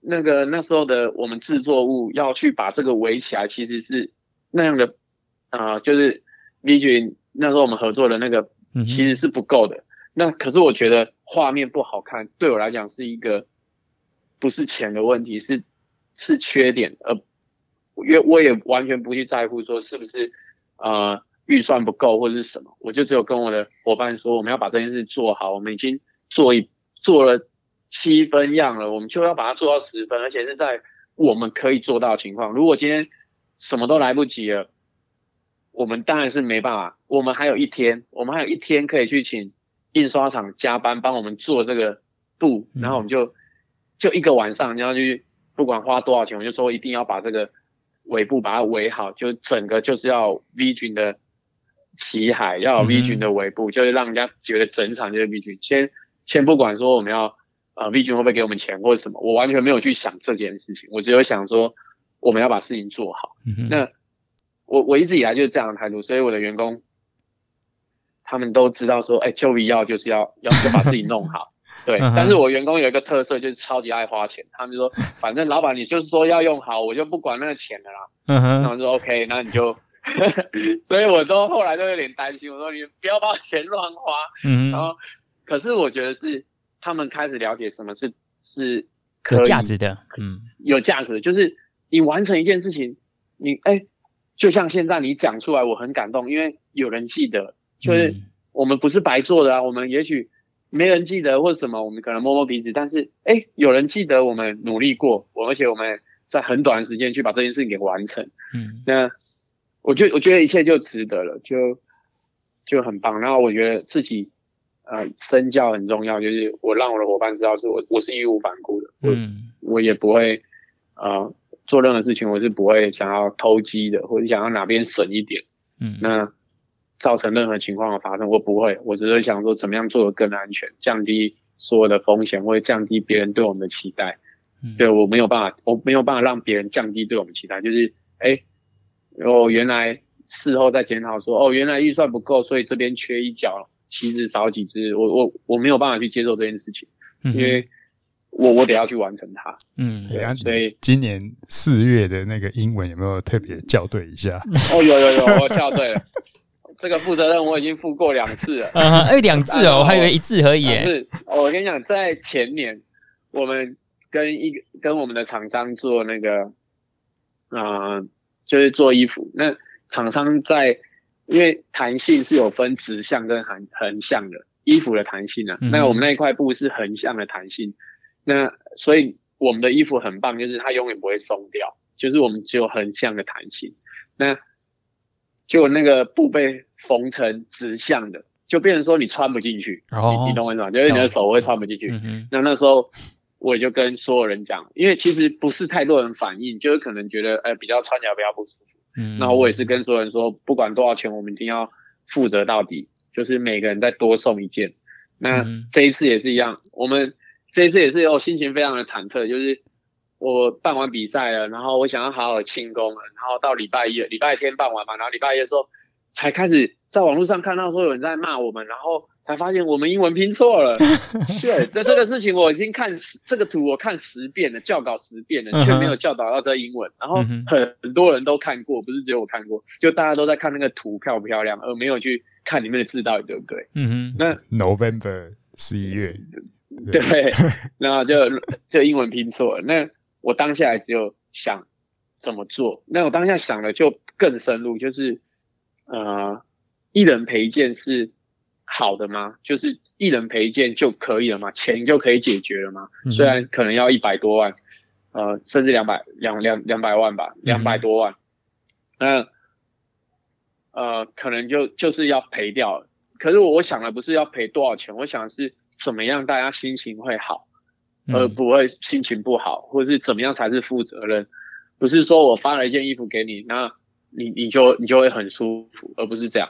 那个那时候的我们制作物要去把这个围起来，其实是那样的啊、呃，就是 V 群那时候我们合作的那个其实是不够的，那可是我觉得画面不好看，对我来讲是一个。不是钱的问题，是是缺点，呃，因为我也完全不去在乎说是不是呃预算不够或者是什么，我就只有跟我的伙伴说，我们要把这件事做好，我们已经做一做了七分样了，我们就要把它做到十分，而且是在我们可以做到的情况。如果今天什么都来不及了，我们当然是没办法。我们还有一天，我们还有一天可以去请印刷厂加班帮我们做这个布，然后我们就。就一个晚上，你要去不管花多少钱，我就说一定要把这个尾部把它围好，就整个就是要 V 群的旗海，要有 V 群的尾部，嗯、就是让人家觉得整场就是 V 群。先先不管说我们要呃 V 群会不会给我们钱或者什么，我完全没有去想这件事情，我只有想说我们要把事情做好。嗯、那我我一直以来就是这样的态度，所以我的员工他们都知道说，哎、欸，就必要就是要要就把事情弄好。对，但是我员工有一个特色，就是超级爱花钱。他们就说，*laughs* 反正老板你就是说要用好，我就不管那个钱了啦。嗯哼，然后说 OK，那你就，*laughs* 所以我都后来都有点担心，我说你不要把钱乱花。嗯，然后，可是我觉得是他们开始了解什么是是有价值的，嗯，有价值的，就是你完成一件事情，你哎、欸，就像现在你讲出来，我很感动，因为有人记得，就是我们不是白做的啊，我们也许没人记得或者什么，我们可能摸摸鼻子，但是哎、欸，有人记得我们努力过，我而且我们在很短的时间去把这件事情给完成，嗯，那我觉得我觉得一切就值得了，就就很棒，然后我觉得自己。呃，身教很重要，就是我让我的伙伴知道，是我我是义无反顾的，嗯，我也不会呃做任何事情，我是不会想要偷鸡的，或者想要哪边省一点，嗯，那造成任何情况的发生，我不会，我只是想说怎么样做的更安全，降低所有的风险，或者降低别人对我们的期待，嗯，对，我没有办法，我没有办法让别人降低对我们期待，就是哎，哦，原来事后再检讨说，哦，原来预算不够，所以这边缺一角。旗子少几只，我我我没有办法去接受这件事情，嗯、因为我我得要去完成它。嗯，对啊，所以今年四月的那个英文有没有特别校对一下？哦，有有有，我校对了。这个负责任我已经付过两次了。*laughs* 啊，哎，两次哦，我还以为一次而已。是，我跟你讲，在前年，我们跟一个跟我们的厂商做那个，嗯，就是做衣服。那厂商在。因为弹性是有分直向跟横横向的衣服的弹性啊，嗯、那我们那一块布是横向的弹性，那所以我们的衣服很棒，就是它永远不会松掉，就是我们只有横向的弹性。那就那个布被缝成直向的，就变成说你穿不进去，哦、你你懂我意思吗？就是你的手会穿不进去。嗯、那那时候我也就跟所有人讲，因为其实不是太多人反应，就是可能觉得呃比较穿起来比较不舒服。嗯，然后我也是跟所有人说，不管多少钱，我们一定要负责到底，就是每个人再多送一件。那这一次也是一样，我们这一次也是有心情非常的忐忑，就是我办完比赛了，然后我想要好好庆功了，然后到礼拜一，礼拜天办完嘛，然后礼拜一的时候才开始在网络上看到说有人在骂我们，然后。才发现我们英文拼错了，*laughs* 是。那这个事情我已经看这个图，我看十遍了，教稿十遍了，却没有教导到这英文。然后很很多人都看过，不是只有我看过，就大家都在看那个图漂不漂亮，而没有去看里面的字到底对不对。嗯哼。那 November 十一月，对，然后就 *laughs* 就英文拼错了。那我当下只有想怎么做，那我当下想的就更深入，就是呃，一人赔一件是。好的吗？就是一人赔一件就可以了吗？钱就可以解决了吗？嗯、虽然可能要一百多万，呃，甚至两百两两两百万吧，两百多万，那、嗯、呃，可能就就是要赔掉了。可是我我想的不是要赔多少钱，我想的是怎么样大家心情会好，而不会心情不好，或者是怎么样才是负责任？不是说我发了一件衣服给你，那你你就你就会很舒服，而不是这样。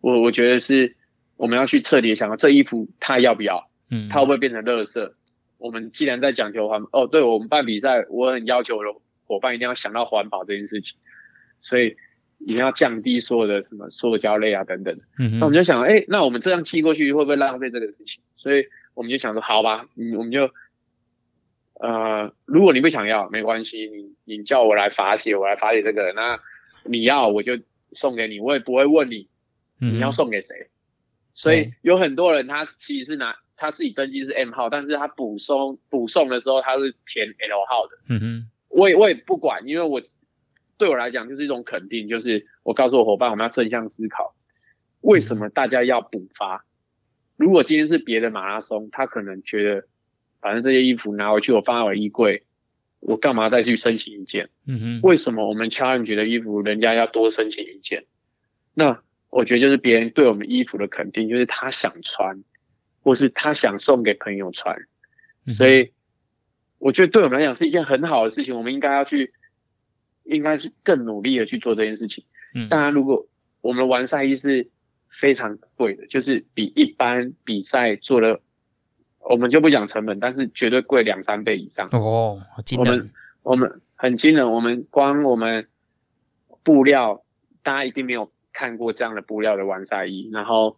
我我觉得是。我们要去彻底想到这衣服他要不要，嗯，他会不会变成垃圾？我们既然在讲求环保，哦，对，我们办比赛，我很要求的伙伴一定要想到环保这件事情，所以一定要降低所有的什么塑胶类啊等等。嗯，那我们就想，哎，那我们这样寄过去会不会浪费这个事情？所以我们就想说，好吧，嗯，我们就，呃，如果你不想要，没关系，你你叫我来罚写，我来罚写这个，那你要我就送给你，我也不会问你你要送给谁。所以有很多人，他其实是拿他自己登记是 M 号，但是他补送补送的时候，他是填 L 号的。嗯哼，我也我也不管，因为我对我来讲就是一种肯定，就是我告诉我伙伴，我们要正向思考，为什么大家要补发？如果今天是别的马拉松，他可能觉得，反正这些衣服拿回去，我放在我的衣柜，我干嘛再去申请一件？嗯哼，为什么我们 challenge 的衣服，人家要多申请一件？那？我觉得就是别人对我们衣服的肯定，就是他想穿，或是他想送给朋友穿，所以我觉得对我们来讲是一件很好的事情。我们应该要去，应该是更努力的去做这件事情。嗯，当然，如果我们的完赛衣是非常贵的，就是比一般比赛做的，我们就不讲成本，但是绝对贵两三倍以上。哦，好惊人！我们我们很惊人，我们光我们布料，大家一定没有。看过这样的布料的完赛衣，然后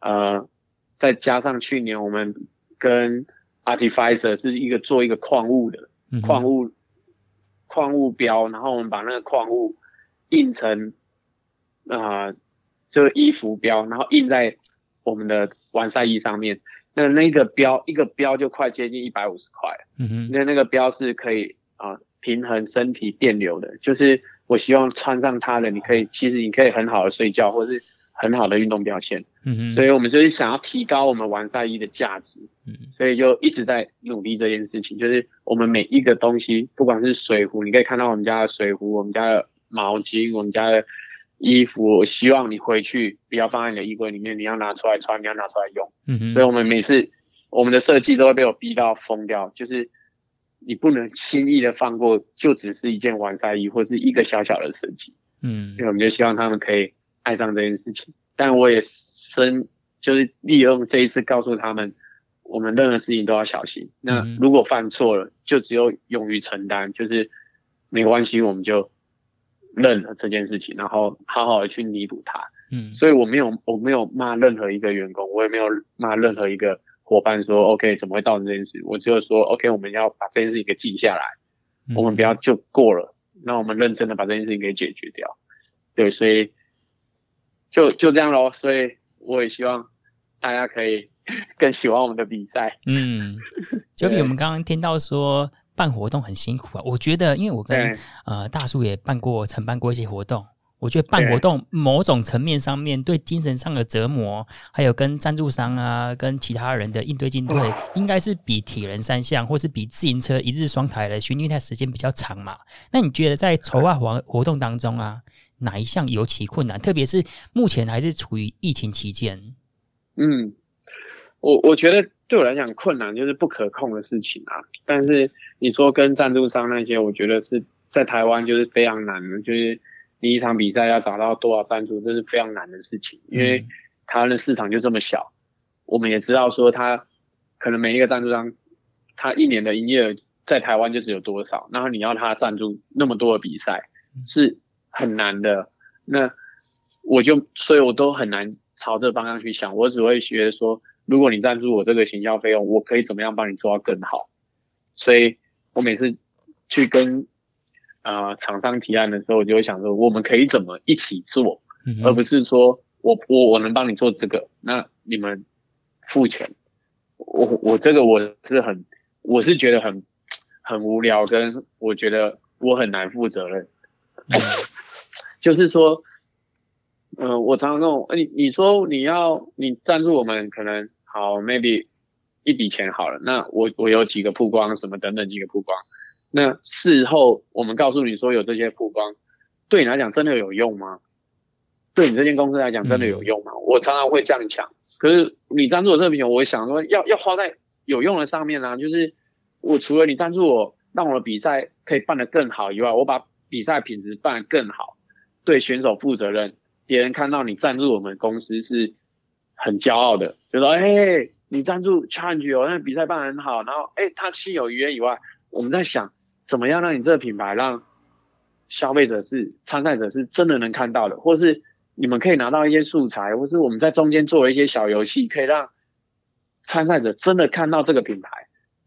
呃，再加上去年我们跟 Artificer 是一个做一个矿物的矿物矿物标，然后我们把那个矿物印成啊、呃，就是衣服标，然后印在我们的完赛衣上面。那那个标一个标就快接近一百五十块，嗯哼，那那个标是可以啊、呃、平衡身体电流的，就是我希望穿上它的，你可以其实你可以很好的睡觉，或是很好的运动表现，嗯哼，所以我们就是想要提高我们完赛衣的价值，嗯，所以就一直在努力这件事情，就是我们每一个东西，不管是水壶，你可以看到我们家的水壶，我们家的毛巾，我们家的。衣服，我希望你回去不要放在你的衣柜里面，你要拿出来穿，你要拿出来用。嗯哼。所以我们每次我们的设计都会被我逼到疯掉，就是你不能轻易的放过，就只是一件完赛衣或是一个小小的设计。嗯。所以我们就希望他们可以爱上这件事情。但我也深就是利用这一次告诉他们，我们任何事情都要小心。那如果犯错了，就只有勇于承担，就是没关系，我们就。认了这件事情，然后好好的去弥补它。嗯，所以我没有我没有骂任何一个员工，我也没有骂任何一个伙伴说 OK 怎么会造成这件事？我只有说 OK 我们要把这件事情给记下来，嗯、我们不要就过了，那我们认真的把这件事情给解决掉。对，所以就就这样咯。所以我也希望大家可以 *laughs* 更喜欢我们的比赛。嗯，就比我们刚刚听到说。办活动很辛苦啊，我觉得，因为我跟呃大叔也办过、承办过一些活动，我觉得办活动某种层面上面对精神上的折磨，还有跟赞助商啊、跟其他人的应对进退，应该是比铁人三项或是比自行车一日双台的训练的时间比较长嘛。那你觉得在筹划活活动当中啊，哪一项尤其困难？特别是目前还是处于疫情期间。嗯，我我觉得。对我来讲，困难就是不可控的事情啊。但是你说跟赞助商那些，我觉得是在台湾就是非常难的，就是你一场比赛要找到多少赞助，这是非常难的事情。因为台湾的市场就这么小，我们也知道说他可能每一个赞助商，他一年的营业额在台湾就只有多少，然后你要他赞助那么多的比赛是很难的。那我就所以，我都很难朝这个方向去想，我只会觉得说。如果你赞助我这个行销费用，我可以怎么样帮你做到更好？所以我每次去跟呃厂商提案的时候，我就会想说，我们可以怎么一起做，而不是说我我我能帮你做这个，那你们付钱。我我这个我是很我是觉得很很无聊，跟我觉得我很难负责任。*laughs* 就是说，嗯、呃，我常常那种，你你说你要你赞助我们，可能。好，maybe 一笔钱好了。那我我有几个曝光，什么等等几个曝光。那事后我们告诉你说有这些曝光，对你来讲真的有用吗？对你这间公司来讲真的有用吗？嗯、我常常会这样讲。可是你赞助我这笔钱，我想说要要花在有用的上面啊。就是我除了你赞助我，让我的比赛可以办得更好以外，我把比赛品质办得更好，对选手负责任，别人看到你赞助我们公司是。很骄傲的，就说：“哎、欸，你赞助 change 哦，那比赛办很好。然后，哎、他心有余力以外，我们在想怎么样让你这个品牌让消费者是参赛者是真的能看到的，或是你们可以拿到一些素材，或是我们在中间做了一些小游戏，可以让参赛者真的看到这个品牌。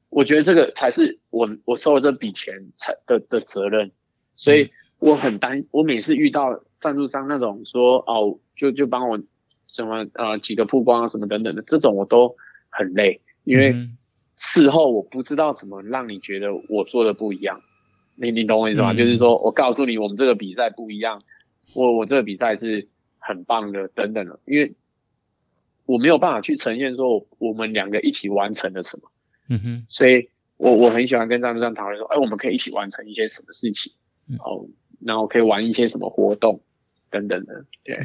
我觉得这个才是我我收了这笔钱才的的责任。所以我很担，我每次遇到赞助商那种说哦，就就帮我。”什么呃几个曝光啊什么等等的这种我都很累，因为事后我不知道怎么让你觉得我做的不一样，你你懂我意思吗？嗯、就是说我告诉你我们这个比赛不一样，我我这个比赛是很棒的等等的，因为我没有办法去呈现说我，我们两个一起完成了什么，嗯哼，所以我我很喜欢跟赞助商讨论说，哎，我们可以一起完成一些什么事情，哦，然后可以玩一些什么活动。等等的，对。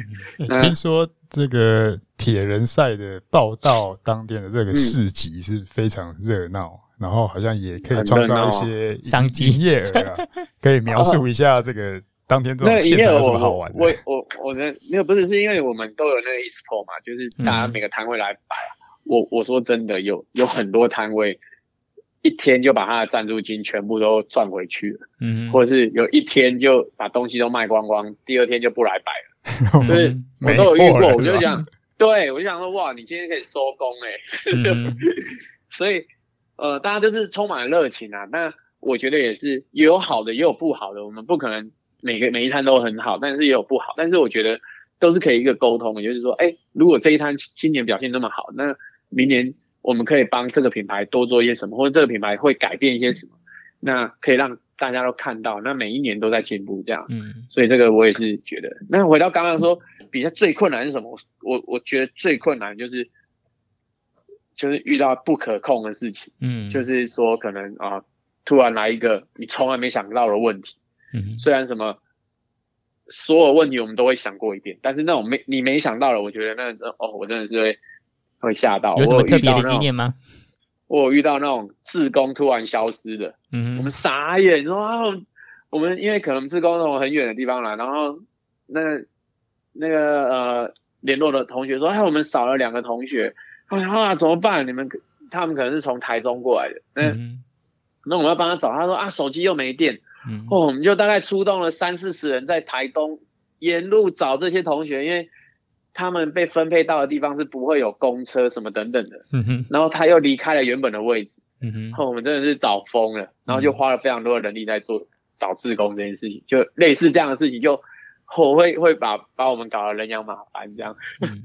那、听说这个铁人赛的报道当天的这个市集是非常热闹，嗯、然后好像也可以创造一些商机营业额啊。可以描述一下这个当天这 *laughs* 种现场有什么好玩的？我我我的没有，不是是因为我们都有那个 expo 嘛，就是大家每个摊位来摆。嗯、我我说真的，有有很多摊位。一天就把他的赞助金全部都赚回去了，嗯，或者是有一天就把东西都卖光光，第二天就不来摆了，*laughs* 就是我都有遇过，我就想，对，我就想说，哇，你今天可以收工哎，嗯、*laughs* 所以呃，大家就是充满了热情啊。那我觉得也是，有好的也有不好的，我们不可能每个每一摊都很好，但是也有不好。但是我觉得都是可以一个沟通的，就是说，哎，如果这一摊今年表现那么好，那明年我们可以帮这个品牌多做一些什么，或者这个品牌会改变一些什么，那可以让大家都看到，那每一年都在进步，这样。嗯，所以这个我也是觉得。那回到刚刚说，比赛最困难是什么？我我觉得最困难就是，就是遇到不可控的事情。嗯，就是说可能啊，突然来一个你从来没想到的问题。嗯，虽然什么所有问题我们都会想过一遍，但是那种没你没想到的，我觉得那哦，我真的是会会吓到。有什么特别的经验吗？我有遇到那种志工突然消失的，嗯，我们傻眼，说啊我们因为可能志工从很远的地方来，然后那个那个呃联络的同学说，哎，我们少了两个同学，哎呀，怎么办？你们他们可能是从台中过来的，嗯，那我们要帮他找，他说啊，手机又没电。嗯、哦，我们就大概出动了三四十人在台东沿路找这些同学，因为他们被分配到的地方是不会有公车什么等等的。嗯哼，然后他又离开了原本的位置。嗯哼，后、我们真的是找疯了，然后就花了非常多的人力在做找志工这件事情，就类似这样的事情，就我、哦、会会把把我们搞得人仰马翻这样。嗯，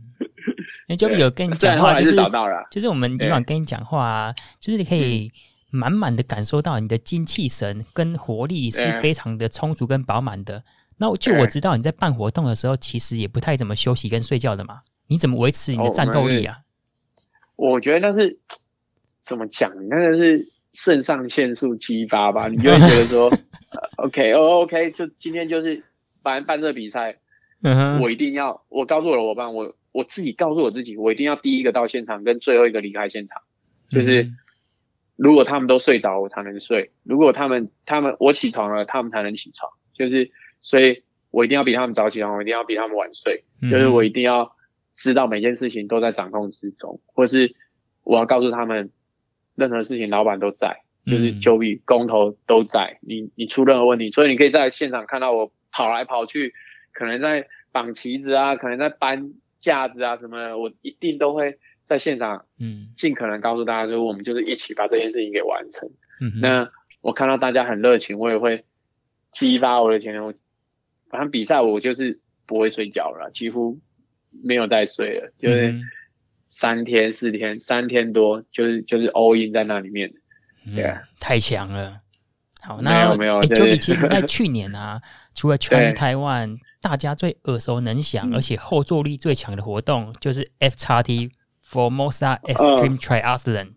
那就有跟你 *laughs* 讲话，就是找到了，就是我们以往跟你讲话啊，就是你可以。满满的感受到你的精气神跟活力是非常的充足跟饱满的。那就我知道你在办活动的时候，其实也不太怎么休息跟睡觉的嘛。你怎么维持你的战斗力啊？我觉得那是怎么讲？那个是肾上腺素激发吧？*laughs* 你就会觉得说，OK，哦，OK，就今天就是办办这个比赛，嗯我一定要，我告诉我的伙伴，我我自己告诉我自己，我一定要第一个到现场，跟最后一个离开现场，就是。如果他们都睡着，我才能睡；如果他们他们我起床了，他们才能起床。就是，所以我一定要比他们早起床，我一定要比他们晚睡。就是我一定要知道每件事情都在掌控之中，或是我要告诉他们，任何事情老板都在，就是九比工头都在。你你出任何问题，所以你可以在现场看到我跑来跑去，可能在绑旗子啊，可能在搬架子啊什么的，我一定都会。在现场，嗯，尽可能告诉大家，就是我们就是一起把这件事情给完成。嗯，那我看到大家很热情，我也会激发我的潜能。反正比赛我就是不会睡觉了，几乎没有再睡了，就是三天四天，三天多，就是就是 all in 在那里面。对啊，太强了。好，那没有没有。Joby 其实在 *laughs* 去年啊，除了 Challenge Taiwan，大家最耳熟能详，而且后坐力最强的活动就是 F 叉 T。Formosa Extreme Triathlon、uh,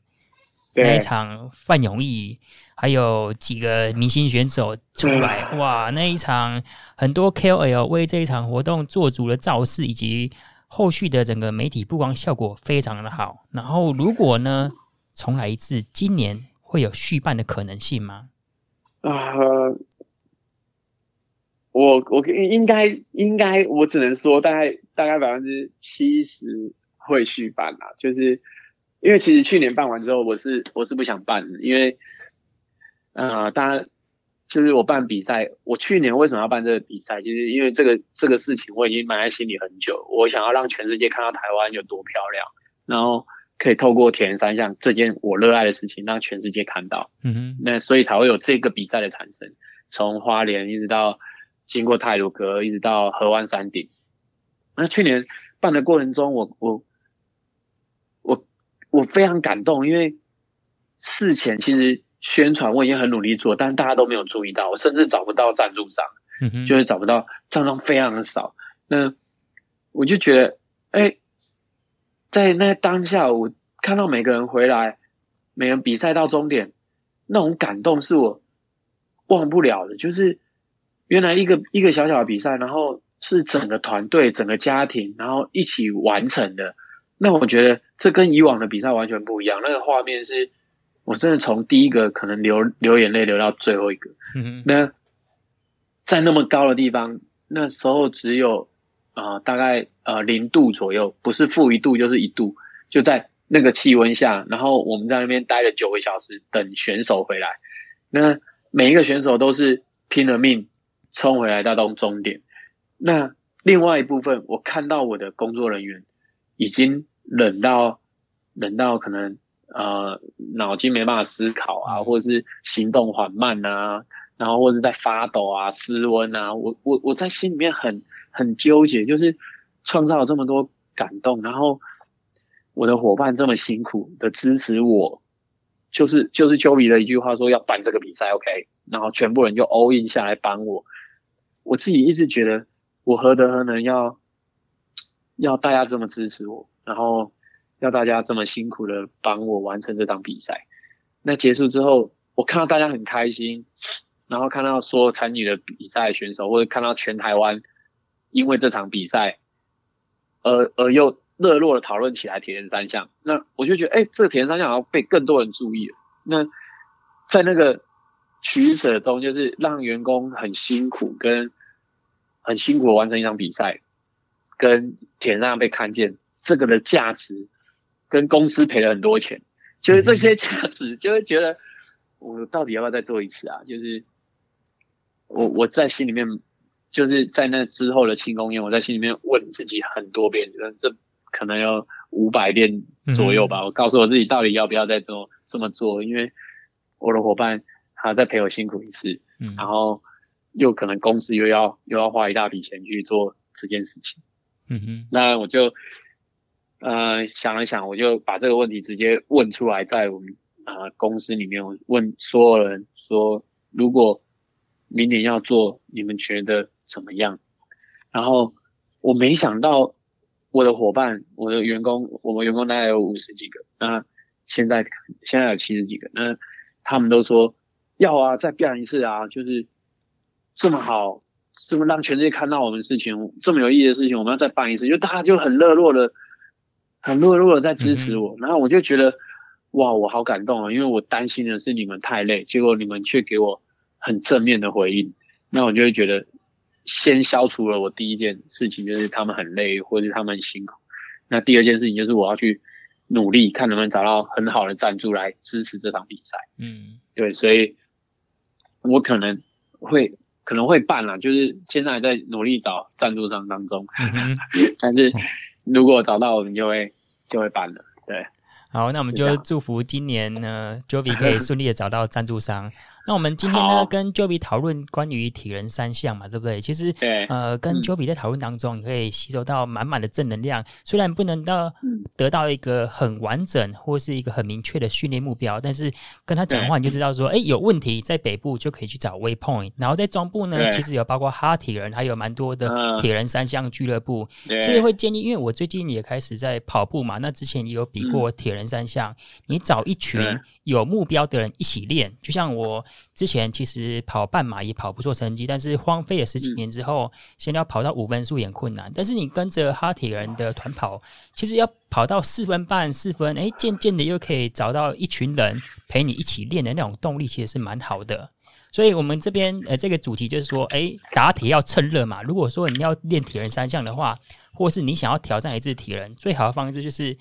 那一场，范永毅还有几个明星选手出来，哇！那一场很多 KOL 为这一场活动做足了造势，以及后续的整个媒体曝光效果非常的好。然后，如果呢重来一次，今年会有续办的可能性吗？啊、uh,，我我应该应该，我只能说大概大概百分之七十。会续办啊，就是因为其实去年办完之后，我是我是不想办的，因为呃，大家就是我办比赛，我去年为什么要办这个比赛？就是因为这个这个事情我已经埋在心里很久，我想要让全世界看到台湾有多漂亮，然后可以透过铁人三项这件我热爱的事情，让全世界看到。嗯哼，那所以才会有这个比赛的产生，从花莲一直到经过泰鲁阁，一直到河湾山顶。那去年办的过程中，我我。我非常感动，因为事前其实宣传我已经很努力做，但大家都没有注意到，我甚至找不到赞助商，就是找不到赞助商非常的少。那我就觉得，哎、欸，在那当下，我看到每个人回来，每人比赛到终点，那种感动是我忘不了的。就是原来一个一个小小的比赛，然后是整个团队、整个家庭，然后一起完成的。那我觉得这跟以往的比赛完全不一样。那个画面是，我真的从第一个可能流流眼泪流到最后一个。嗯，那在那么高的地方，那时候只有啊、呃、大概呃零度左右，不是负一度就是一度，就在那个气温下，然后我们在那边待了九个小时等选手回来。那每一个选手都是拼了命冲回来到终终点。那另外一部分，我看到我的工作人员。已经冷到冷到可能呃脑筋没办法思考啊，或者是行动缓慢啊，然后或者是在发抖啊、失温啊。我我我在心里面很很纠结，就是创造了这么多感动，然后我的伙伴这么辛苦的支持我，就是就是 Joby 的一句话说要办这个比赛，OK，然后全部人就 all in 下来帮我，我自己一直觉得我何德何能要要大家这么支持我，然后要大家这么辛苦的帮我完成这场比赛。那结束之后，我看到大家很开心，然后看到说参与的比赛选手，或者看到全台湾因为这场比赛而而又热络的讨论起来铁人三项，那我就觉得，哎，这个铁人三项好像被更多人注意了。那在那个取舍中，就是让员工很辛苦，跟很辛苦的完成一场比赛，跟铁人三项被看见，这个的价值，跟公司赔了很多钱。就是这些价值，就会觉得我到底要不要再做一次啊？就是我我在心里面，就是在那之后的庆功宴，我在心里面问自己很多遍，这可能有五百遍左右吧。我告诉我自己，到底要不要再做这么做？因为我的伙伴还要再陪我辛苦一次，然后又可能公司又要又要花一大笔钱去做这件事情。嗯哼，那我就。呃，想了想，我就把这个问题直接问出来，在我们呃公司里面，我问所有人说，如果明年要做，你们觉得怎么样？然后我没想到我的伙伴，我的员工，我们员工大概有五十几个，那现在现在有七十几个，那他们都说要啊，再办一次啊，就是这么好，这么让全世界看到我们事情，这么有意义的事情，我们要再办一次，就大家就很热络的。很热络的在支持我，然后我就觉得，哇，我好感动啊！因为我担心的是你们太累，结果你们却给我很正面的回应，那我就会觉得，先消除了我第一件事情，就是他们很累或者是他们很辛苦。那第二件事情就是我要去努力，看能不能找到很好的赞助来支持这场比赛。嗯，对，所以我可能会可能会办啦，就是现在还在努力找赞助商当中，嗯、*laughs* 但是如果找到，我们就会。就会办了，对。好，那我们就祝福今年呢，Joby 可以顺利的找到赞助商。那我们今天呢，跟 Joby 讨论关于铁人三项嘛，对不对？其实，对呃，跟 Joby 在讨论当中，你可以吸收到满满的正能量。虽然不能到得到一个很完整或是一个很明确的训练目标，但是跟他讲话，你就知道说，哎，有问题在北部就可以去找 Waypoint，然后在中部呢，其实有包括哈铁人，还有蛮多的铁人三项俱乐部。所以会建议，因为我最近也开始在跑步嘛，那之前也有比过铁人三项，你找一群有目标的人一起练，就像我。之前其实跑半马也跑不错成绩，但是荒废了十几年之后，现在要跑到五分速也困难。但是你跟着哈铁人的团跑，其实要跑到四分半、四分，哎，渐渐的又可以找到一群人陪你一起练的那种动力，其实是蛮好的。所以我们这边呃，这个主题就是说，哎，打铁要趁热嘛。如果说你要练铁人三项的话，或是你想要挑战一次铁人，最好的方式就是。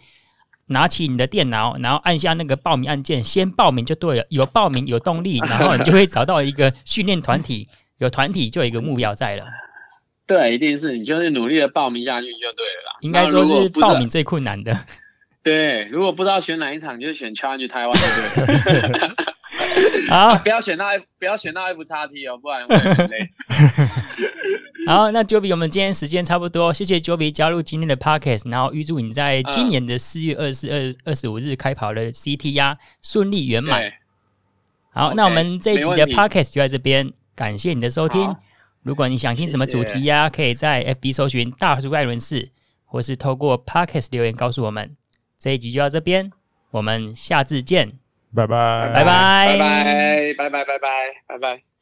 拿起你的电脑，然后按下那个报名按键，先报名就对了。有报名有动力，*laughs* 然后你就会找到一个训练团体，有团体就有一个目标在了。对，一定是你就是努力的报名下去就对了啦。应该说是报名最困难的。*laughs* 对，如果不知道选哪一场，就选 Challenge Taiwan 就对了。*laughs* *laughs* 好，不要选到 F，不要选到 F 叉 T 哦，不然会很累。*laughs* 好，那 Joby，我们今天时间差不多，谢谢 Joby 加入今天的 Podcast，然后预祝你在今年的四月二十四、二二十五日开跑的 CT 呀顺利圆满。好那我们这一集的 Podcast 就在这边，感谢你的收听。如果你想听什么主题呀，可以在 FB 搜寻大叔艾伦士，或是透过 Podcast 留言告诉我们。这一集就到这边，我们下次见。拜拜，拜拜，拜拜，拜拜，拜拜，拜拜。